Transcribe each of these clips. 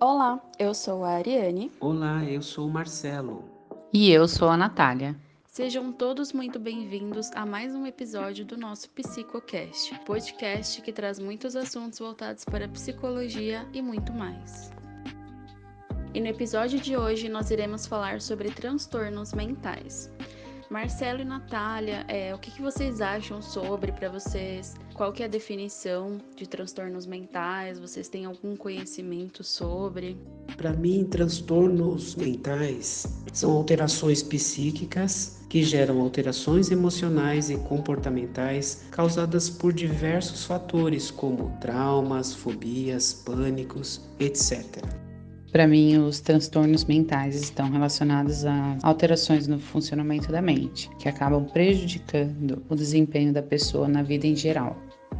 Olá, eu sou a Ariane. Olá, eu sou o Marcelo. E eu sou a Natália. Sejam todos muito bem-vindos a mais um episódio do nosso PsicoCast, podcast que traz muitos assuntos voltados para psicologia e muito mais. E no episódio de hoje nós iremos falar sobre transtornos mentais. Marcelo e Natália, é, o que, que vocês acham sobre para vocês? Qual que é a definição de transtornos mentais? Vocês têm algum conhecimento sobre? Para mim, transtornos mentais são alterações psíquicas que geram alterações emocionais e comportamentais causadas por diversos fatores, como traumas, fobias, pânicos, etc. Para mim, os transtornos mentais estão relacionados a alterações no funcionamento da mente, que acabam prejudicando o desempenho da pessoa na vida em geral.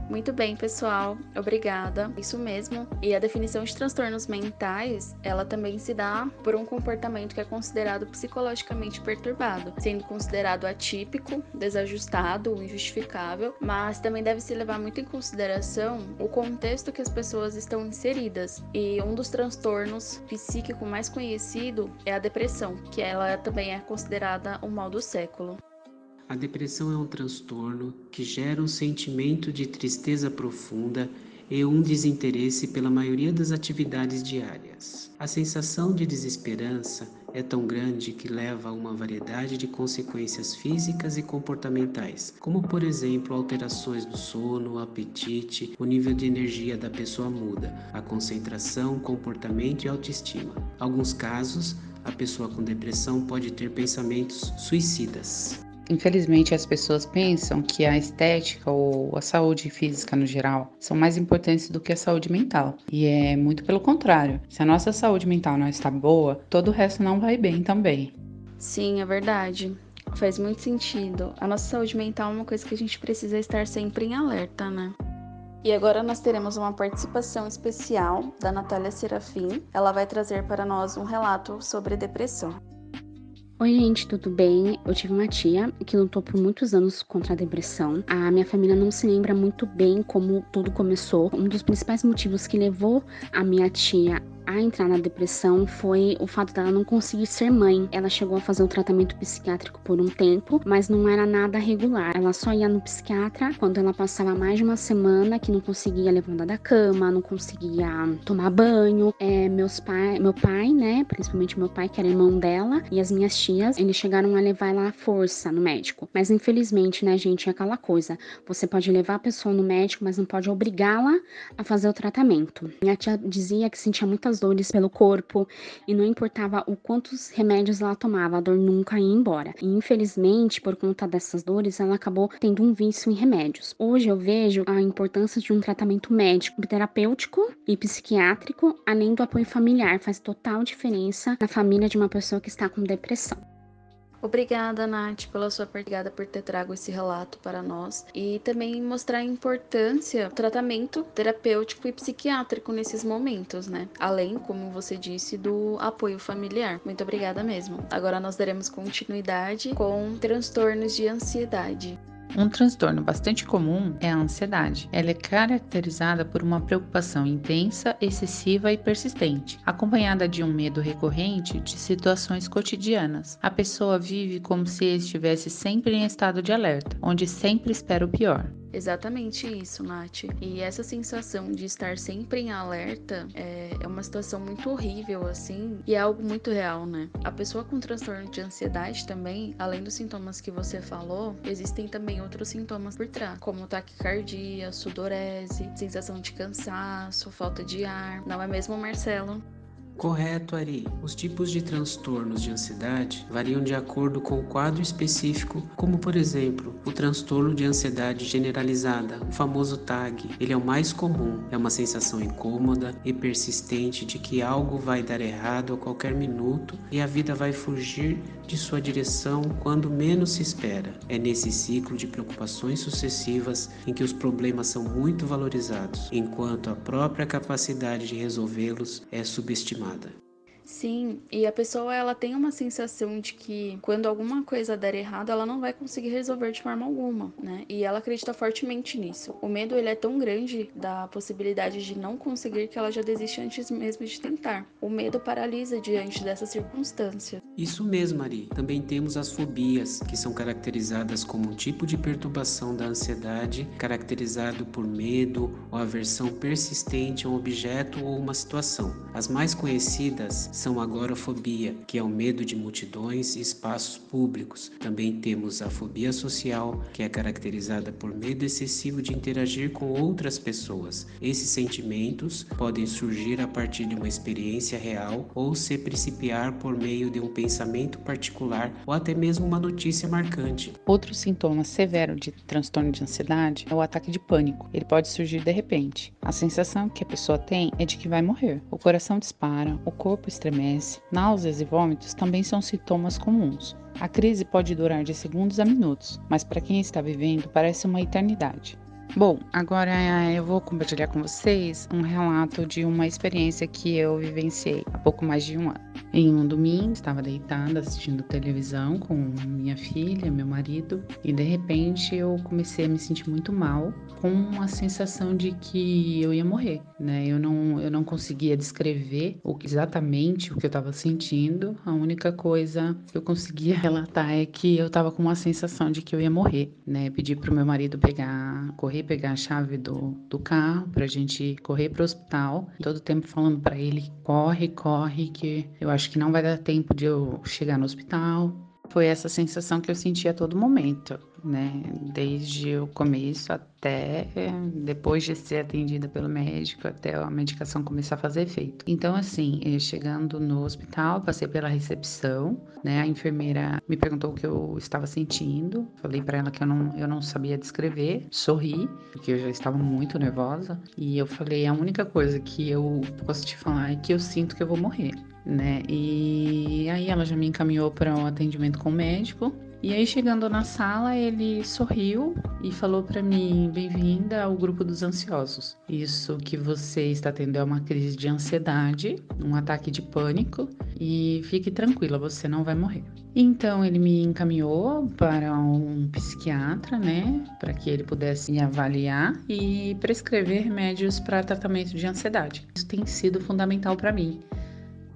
Muito bem, pessoal. Obrigada. Isso mesmo. E a definição de transtornos mentais, ela também se dá por um comportamento que é considerado psicologicamente perturbado, sendo considerado atípico, desajustado, injustificável, mas também deve se levar muito em consideração o contexto que as pessoas estão inseridas. E um dos transtornos psíquico mais conhecido é a depressão, que ela também é considerada o mal do século. A depressão é um transtorno que gera um sentimento de tristeza profunda e um desinteresse pela maioria das atividades diárias. A sensação de desesperança é tão grande que leva a uma variedade de consequências físicas e comportamentais, como por exemplo alterações do sono, apetite, o nível de energia da pessoa muda, a concentração, comportamento e autoestima. Alguns casos, a pessoa com depressão pode ter pensamentos suicidas. Infelizmente, as pessoas pensam que a estética ou a saúde física no geral são mais importantes do que a saúde mental. E é muito pelo contrário. Se a nossa saúde mental não está boa, todo o resto não vai bem também. Sim, é verdade. Faz muito sentido. A nossa saúde mental é uma coisa que a gente precisa estar sempre em alerta, né? E agora nós teremos uma participação especial da Natália Serafim. Ela vai trazer para nós um relato sobre depressão. Oi, gente, tudo bem? Eu tive uma tia que lutou por muitos anos contra a depressão. A minha família não se lembra muito bem como tudo começou. Um dos principais motivos que levou a minha tia a entrar na depressão foi o fato dela não conseguir ser mãe. Ela chegou a fazer um tratamento psiquiátrico por um tempo, mas não era nada regular. Ela só ia no psiquiatra quando ela passava mais de uma semana que não conseguia levantar da cama, não conseguia tomar banho. É, meus pai, meu pai, né, principalmente meu pai, que era irmão dela, e as minhas tias, eles chegaram a levar ela à força no médico. Mas infelizmente, né, gente, é aquela coisa. Você pode levar a pessoa no médico, mas não pode obrigá-la a fazer o tratamento. Minha tia dizia que sentia muitas dores pelo corpo e não importava o quantos remédios ela tomava, a dor nunca ia embora. E infelizmente, por conta dessas dores, ela acabou tendo um vício em remédios. Hoje eu vejo a importância de um tratamento médico, terapêutico e psiquiátrico, além do apoio familiar, faz total diferença na família de uma pessoa que está com depressão. Obrigada, Nath, pela sua obrigada por ter trago esse relato para nós e também mostrar a importância do tratamento terapêutico e psiquiátrico nesses momentos, né? Além, como você disse, do apoio familiar. Muito obrigada mesmo. Agora nós daremos continuidade com transtornos de ansiedade. Um transtorno bastante comum é a ansiedade. Ela é caracterizada por uma preocupação intensa, excessiva e persistente, acompanhada de um medo recorrente de situações cotidianas. A pessoa vive como se estivesse sempre em estado de alerta, onde sempre espera o pior. Exatamente isso, Nath. E essa sensação de estar sempre em alerta é, é, uma situação muito horrível, assim, e é algo muito real, né? A pessoa com transtorno de ansiedade também, além dos sintomas que você falou, existem também outros sintomas por trás, como taquicardia, sudorese, sensação de cansaço, falta de ar. Não é mesmo, Marcelo? Correto, Ari. Os tipos de transtornos de ansiedade variam de acordo com o quadro específico, como por exemplo, o transtorno de ansiedade generalizada, o famoso TAG. Ele é o mais comum, é uma sensação incômoda e persistente de que algo vai dar errado a qualquer minuto e a vida vai fugir de sua direção quando menos se espera. É nesse ciclo de preocupações sucessivas em que os problemas são muito valorizados, enquanto a própria capacidade de resolvê-los é subestimada amada. Sim, e a pessoa ela tem uma sensação de que quando alguma coisa der errado, ela não vai conseguir resolver de forma alguma, né? E ela acredita fortemente nisso. O medo ele é tão grande da possibilidade de não conseguir que ela já desiste antes mesmo de tentar. O medo paralisa diante dessa circunstância. Isso mesmo, Ari. Também temos as fobias, que são caracterizadas como um tipo de perturbação da ansiedade, caracterizado por medo ou aversão persistente a um objeto ou uma situação. As mais conhecidas são a agorafobia, que é o medo de multidões e espaços públicos. Também temos a fobia social, que é caracterizada por medo excessivo de interagir com outras pessoas. Esses sentimentos podem surgir a partir de uma experiência real ou se principiar por meio de um pensamento particular ou até mesmo uma notícia marcante. Outro sintoma severo de transtorno de ansiedade é o ataque de pânico. Ele pode surgir de repente. A sensação que a pessoa tem é de que vai morrer. O coração dispara, o corpo estremece estremece, náuseas e vômitos também são sintomas comuns. A crise pode durar de segundos a minutos, mas para quem está vivendo parece uma eternidade. Bom, agora eu vou compartilhar com vocês um relato de uma experiência que eu vivenciei há pouco mais de um ano. Em um domingo, estava deitada assistindo televisão com minha filha, meu marido, e de repente eu comecei a me sentir muito mal, com uma sensação de que eu ia morrer, né? Eu não, eu não conseguia descrever o exatamente o que eu estava sentindo. A única coisa que eu conseguia relatar é que eu estava com uma sensação de que eu ia morrer, né? Pedi para o meu marido pegar, correr, pegar a chave do, do carro para a gente correr para o hospital. Todo tempo falando para ele corre, corre, que eu acho que não vai dar tempo de eu chegar no hospital. Foi essa sensação que eu senti a todo momento, né? Desde o começo até depois de ser atendida pelo médico, até a medicação começar a fazer efeito. Então, assim, eh, chegando no hospital, passei pela recepção, né? A enfermeira me perguntou o que eu estava sentindo. Falei para ela que eu não, eu não sabia descrever. Sorri, porque eu já estava muito nervosa. E eu falei: a única coisa que eu posso te falar é que eu sinto que eu vou morrer né? E aí ela já me encaminhou para um atendimento com o médico. E aí chegando na sala, ele sorriu e falou para mim: "Bem-vinda ao grupo dos ansiosos. Isso que você está tendo é uma crise de ansiedade, um ataque de pânico e fique tranquila, você não vai morrer". Então ele me encaminhou para um psiquiatra, né, para que ele pudesse me avaliar e prescrever remédios para tratamento de ansiedade. Isso tem sido fundamental para mim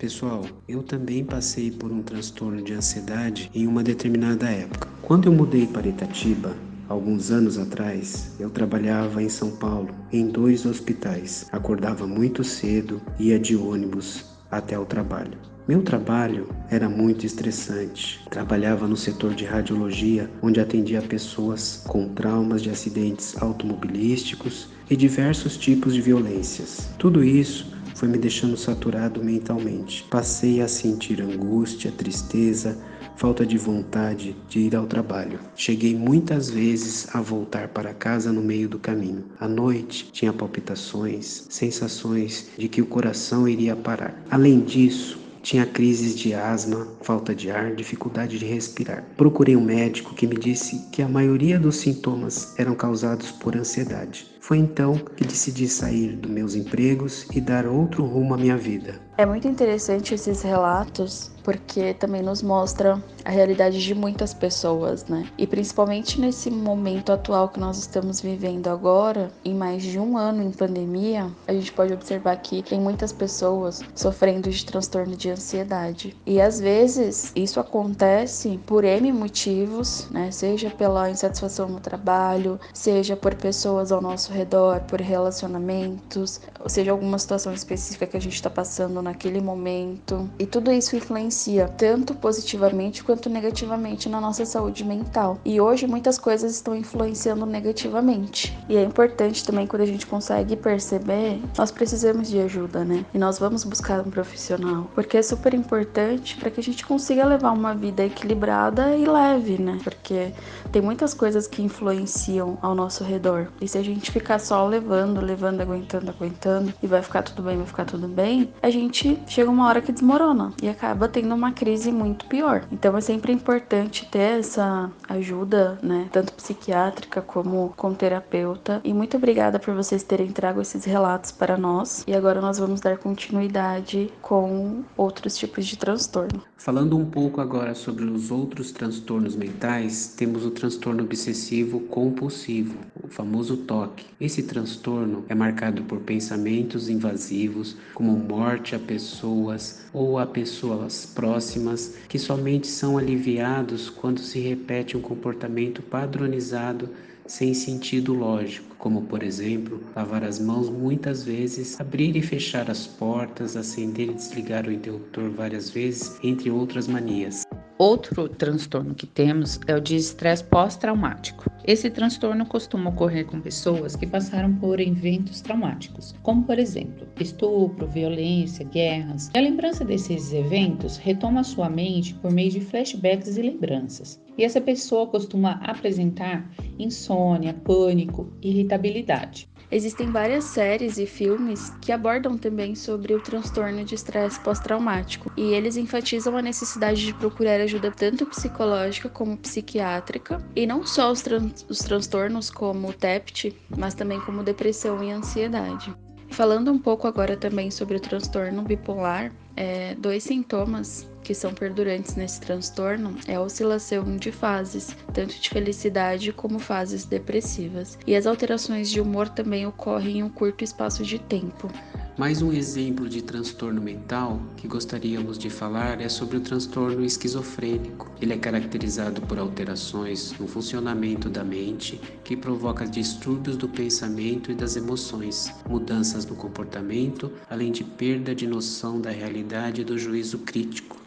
Pessoal, eu também passei por um transtorno de ansiedade em uma determinada época. Quando eu mudei para Itatiba, alguns anos atrás, eu trabalhava em São Paulo, em dois hospitais. Acordava muito cedo, ia de ônibus até o trabalho. Meu trabalho era muito estressante. Trabalhava no setor de radiologia, onde atendia pessoas com traumas de acidentes automobilísticos e diversos tipos de violências. Tudo isso foi me deixando saturado mentalmente. Passei a sentir angústia, tristeza, falta de vontade de ir ao trabalho. Cheguei muitas vezes a voltar para casa no meio do caminho. À noite tinha palpitações, sensações de que o coração iria parar. Além disso, tinha crises de asma, falta de ar, dificuldade de respirar. Procurei um médico que me disse que a maioria dos sintomas eram causados por ansiedade. Foi então que decidi sair dos meus empregos e dar outro rumo à minha vida. É muito interessante esses relatos porque também nos mostra a realidade de muitas pessoas, né? E principalmente nesse momento atual que nós estamos vivendo agora, em mais de um ano em pandemia, a gente pode observar que tem muitas pessoas sofrendo de transtorno de ansiedade. E às vezes isso acontece por N motivos, né? Seja pela insatisfação no trabalho, seja por pessoas ao nosso redor, por relacionamentos, ou seja, alguma situação específica que a gente está passando naquele momento. E tudo isso influencia tanto positivamente quanto negativamente na nossa saúde mental. E hoje muitas coisas estão influenciando negativamente. E é importante também quando a gente consegue perceber, nós precisamos de ajuda, né? E nós vamos buscar um profissional, porque é super importante para que a gente consiga levar uma vida equilibrada e leve, né? Porque tem muitas coisas que influenciam ao nosso redor. E se a gente ficar só levando, levando, aguentando, aguentando e vai ficar tudo bem, vai ficar tudo bem, a gente chega uma hora que desmorona e acaba tendo uma crise muito pior. Então é sempre importante ter essa ajuda, né, tanto psiquiátrica como com terapeuta. E muito obrigada por vocês terem trago esses relatos para nós. E agora nós vamos dar continuidade com outros tipos de transtorno. Falando um pouco agora sobre os outros transtornos mentais, temos o transtorno obsessivo compulsivo, o famoso TOC. Esse transtorno é marcado por pensamentos invasivos, como morte a pessoas ou a pessoas próximas, que somente são aliviados quando se repete um comportamento padronizado sem sentido lógico, como por exemplo, lavar as mãos muitas vezes, abrir e fechar as portas, acender e desligar o interruptor várias vezes, entre outras manias. Outro transtorno que temos é o de estresse pós-traumático. Esse transtorno costuma ocorrer com pessoas que passaram por eventos traumáticos, como por exemplo, estupro, violência, guerras. E a lembrança desses eventos retoma sua mente por meio de flashbacks e lembranças. E essa pessoa costuma apresentar insônia, pânico, irritabilidade. Existem várias séries e filmes que abordam também sobre o transtorno de estresse pós-traumático, e eles enfatizam a necessidade de procurar ajuda tanto psicológica como psiquiátrica, e não só os, tran os transtornos como o TEPT, mas também como depressão e ansiedade. Falando um pouco agora também sobre o transtorno bipolar, é, dois sintomas que são perdurantes nesse transtorno é a oscilação de fases, tanto de felicidade como fases depressivas. E as alterações de humor também ocorrem em um curto espaço de tempo. Mais um exemplo de transtorno mental que gostaríamos de falar é sobre o transtorno esquizofrênico. Ele é caracterizado por alterações no funcionamento da mente que provoca distúrbios do pensamento e das emoções, mudanças no comportamento, além de perda de noção da realidade e do juízo crítico.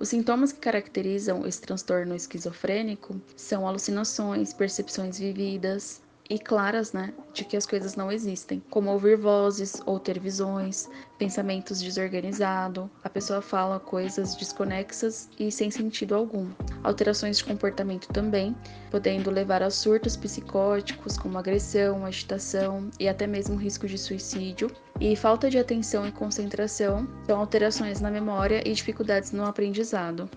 Os sintomas que caracterizam esse transtorno esquizofrênico são alucinações, percepções vividas, e claras, né, de que as coisas não existem, como ouvir vozes ou ter visões, pensamentos desorganizados, a pessoa fala coisas desconexas e sem sentido algum. Alterações de comportamento também, podendo levar a surtos psicóticos como agressão, agitação e até mesmo risco de suicídio. E falta de atenção e concentração são alterações na memória e dificuldades no aprendizado.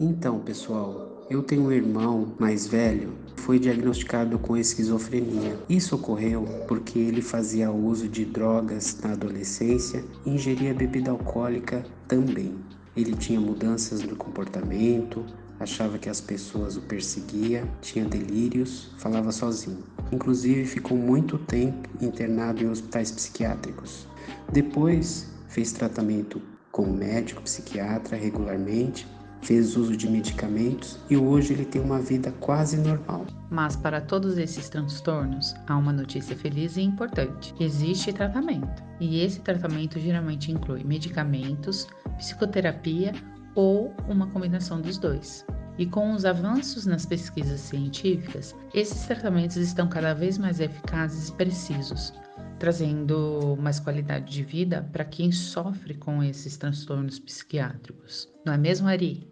Então, pessoal, eu tenho um irmão mais velho foi diagnosticado com esquizofrenia. Isso ocorreu porque ele fazia uso de drogas na adolescência e ingeria bebida alcoólica também. Ele tinha mudanças no comportamento, achava que as pessoas o perseguiam, tinha delírios, falava sozinho. Inclusive ficou muito tempo internado em hospitais psiquiátricos. Depois fez tratamento com médico psiquiatra regularmente fez uso de medicamentos e hoje ele tem uma vida quase normal. Mas para todos esses transtornos, há uma notícia feliz e importante: existe tratamento. E esse tratamento geralmente inclui medicamentos, psicoterapia ou uma combinação dos dois. E com os avanços nas pesquisas científicas, esses tratamentos estão cada vez mais eficazes e precisos, trazendo mais qualidade de vida para quem sofre com esses transtornos psiquiátricos. Não é mesmo, Ari?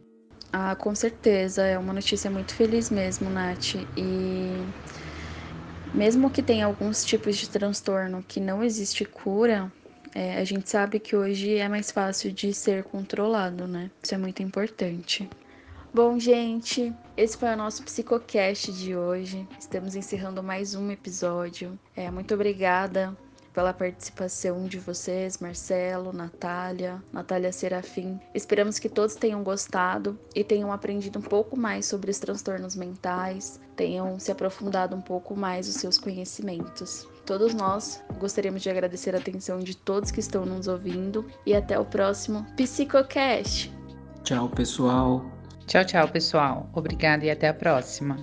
Ah, com certeza. É uma notícia muito feliz mesmo, Nath. E mesmo que tenha alguns tipos de transtorno que não existe cura, é, a gente sabe que hoje é mais fácil de ser controlado, né? Isso é muito importante. Bom, gente, esse foi o nosso Psicocast de hoje. Estamos encerrando mais um episódio. É, muito obrigada pela participação de vocês, Marcelo, Natália, Natália Serafim. Esperamos que todos tenham gostado e tenham aprendido um pouco mais sobre os transtornos mentais, tenham se aprofundado um pouco mais os seus conhecimentos. Todos nós gostaríamos de agradecer a atenção de todos que estão nos ouvindo e até o próximo Psicocast. Tchau, pessoal. Tchau, tchau, pessoal. Obrigada e até a próxima.